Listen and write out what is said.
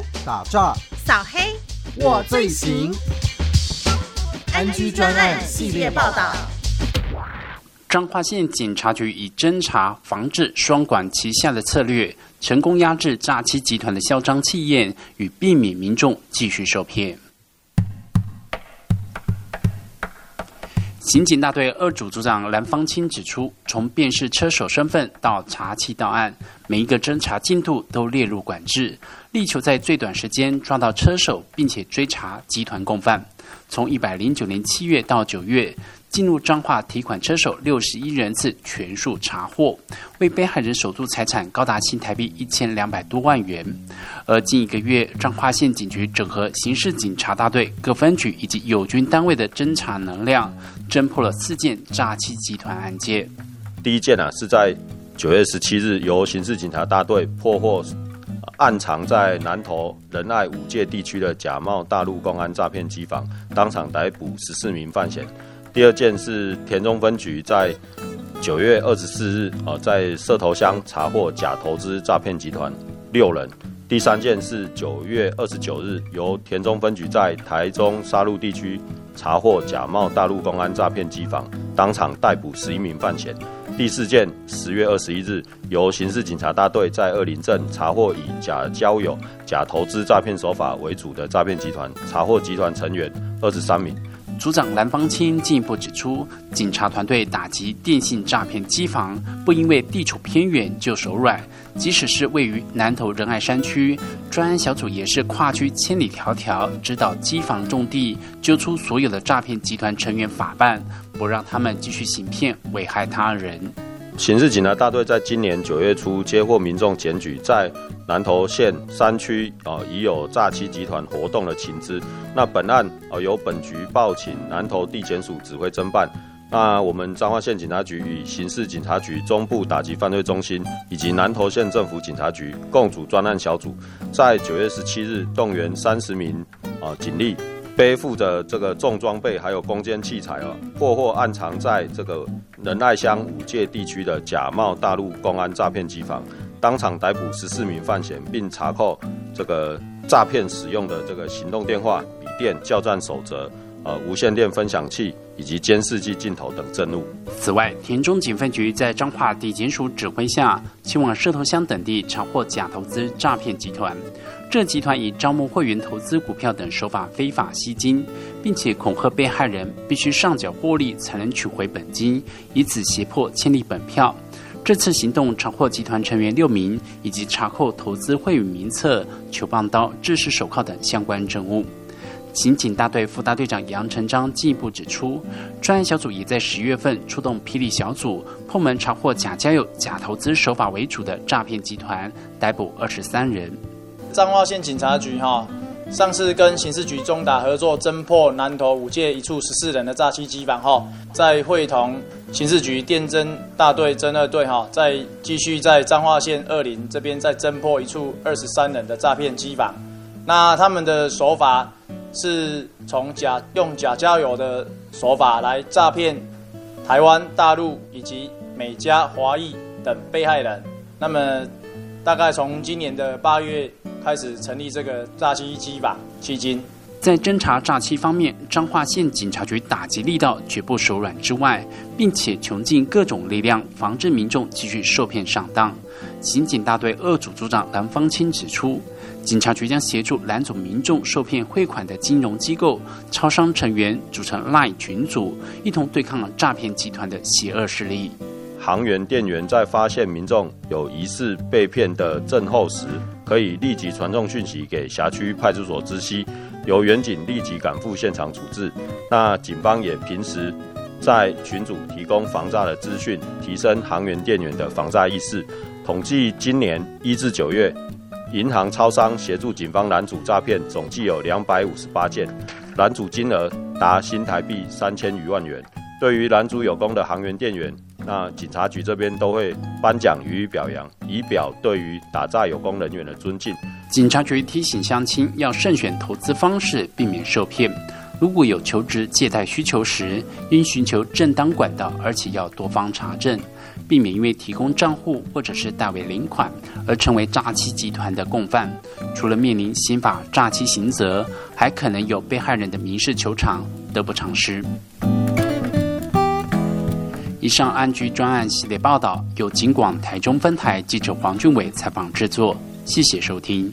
毒、打诈、扫黑，我最行。安居专案系列报道。彰化县警察局以侦查、防治双管齐下的策略，成功压制诈欺集团的嚣张气焰，与避免民众继续受骗。刑警大队二组组长蓝方清指出，从辨识车手身份到查缉到案，每一个侦查进度都列入管制，力求在最短时间抓到车手，并且追查集团共犯。从一百零九年七月到九月。进入彰化提款车手六十一人次全数查获，为被害人守住财产高达新台币一千两百多万元。而近一个月，彰化县警局整合刑事警察大队各分局以及友军单位的侦查能量，侦破了四件诈欺集团案件。第一件啊，是在九月十七日，由刑事警察大队破获暗藏在南投仁爱五界地区的假冒大陆公安诈骗机房，当场逮捕十四名犯嫌。第二件是田中分局在九月二十四日，啊，在社头乡查获假投资诈骗集团六人。第三件是九月二十九日，由田中分局在台中沙鹿地区查获假冒大陆公安诈骗机房，当场逮捕十一名犯嫌。第四件，十月二十一日，由刑事警察大队在二林镇查获以假交友、假投资诈骗手法为主的诈骗集团，查获集团成员二十三名。组长蓝方清进一步指出，警察团队打击电信诈骗机房，不因为地处偏远就手软。即使是位于南投仁爱山区，专案小组也是跨区千里迢迢，指导机房种地，揪出所有的诈骗集团成员法办，不让他们继续行骗，危害他人。刑事警察大队在今年九月初接获民众检举，在南投县山区啊已有诈欺集团活动的情资。那本案啊由本局报请南投地检署指挥侦办。那我们彰化县警察局与刑事警察局中部打击犯罪中心以及南投县政府警察局共组专案小组，在九月十七日动员三十名啊警力。背负着这个重装备，还有攻坚器材哦，破获暗藏在这个仁爱乡五界地区的假冒大陆公安诈骗集团，当场逮捕十四名犯嫌，并查扣这个诈骗使用的这个行动电话、笔电、叫战守则、呃无线电分享器以及监视器镜头等证物。此外，田中警分局在彰化地检署指挥下，前往社头乡等地查获假投资诈骗集团。这集团以招募会员投资股票等手法非法吸金，并且恐吓被害人必须上缴获利才能取回本金，以此胁迫签立本票。这次行动查获集团成员六名，以及查扣投资会员名册、球棒刀、制式手铐等相关证物。刑警大队副大队长杨成章进一步指出，专案小组已在十月份出动霹雳小组破门查获假交友、假投资手法为主的诈骗集团，逮捕二十三人。彰化县警察局哈，上次跟刑事局中打合作，侦破南投五界一处十四人的诈欺机房哈，在会同刑事局电侦大队侦二队哈，在继续在彰化县二林这边再侦破一处二十三人的诈骗机房。那他们的手法是从假用假交友的手法来诈骗台湾、大陆以及美加华裔等被害人。那么大概从今年的八月。开始成立这个诈欺机吧，基金。在侦查诈欺方面，彰化县警察局打击力道绝不手软之外，并且穷尽各种力量，防止民众继续受骗上当。刑警大队二组组长蓝方清指出，警察局将协助蓝总民众受骗汇款的金融机构、超商成员组成 LINE 群组，一同对抗诈骗集团的邪恶势力。行员店员在发现民众有疑似被骗的症候时，可以立即传送讯息给辖区派出所知悉，由员警立即赶赴现场处置。那警方也平时在群组提供防诈的资讯，提升行员店员的防诈意识。统计今年一至九月，银行、超商协助警方拦阻诈骗，总计有两百五十八件，拦阻金额达新台币三千余万元。对于拦阻有功的行员店员，那警察局这边都会颁奖予以表扬，以表对于打诈有功人员的尊敬。警察局提醒乡亲要慎选投资方式，避免受骗。如果有求职借贷需求时，应寻求正当管道，而且要多方查证，避免因为提供账户或者是代为领款而成为诈欺集团的共犯。除了面临刑法诈欺刑责，还可能有被害人的民事求偿，得不偿失。以上安居专案系列报道由警广台中分台记者黄俊伟采访制作，谢谢收听。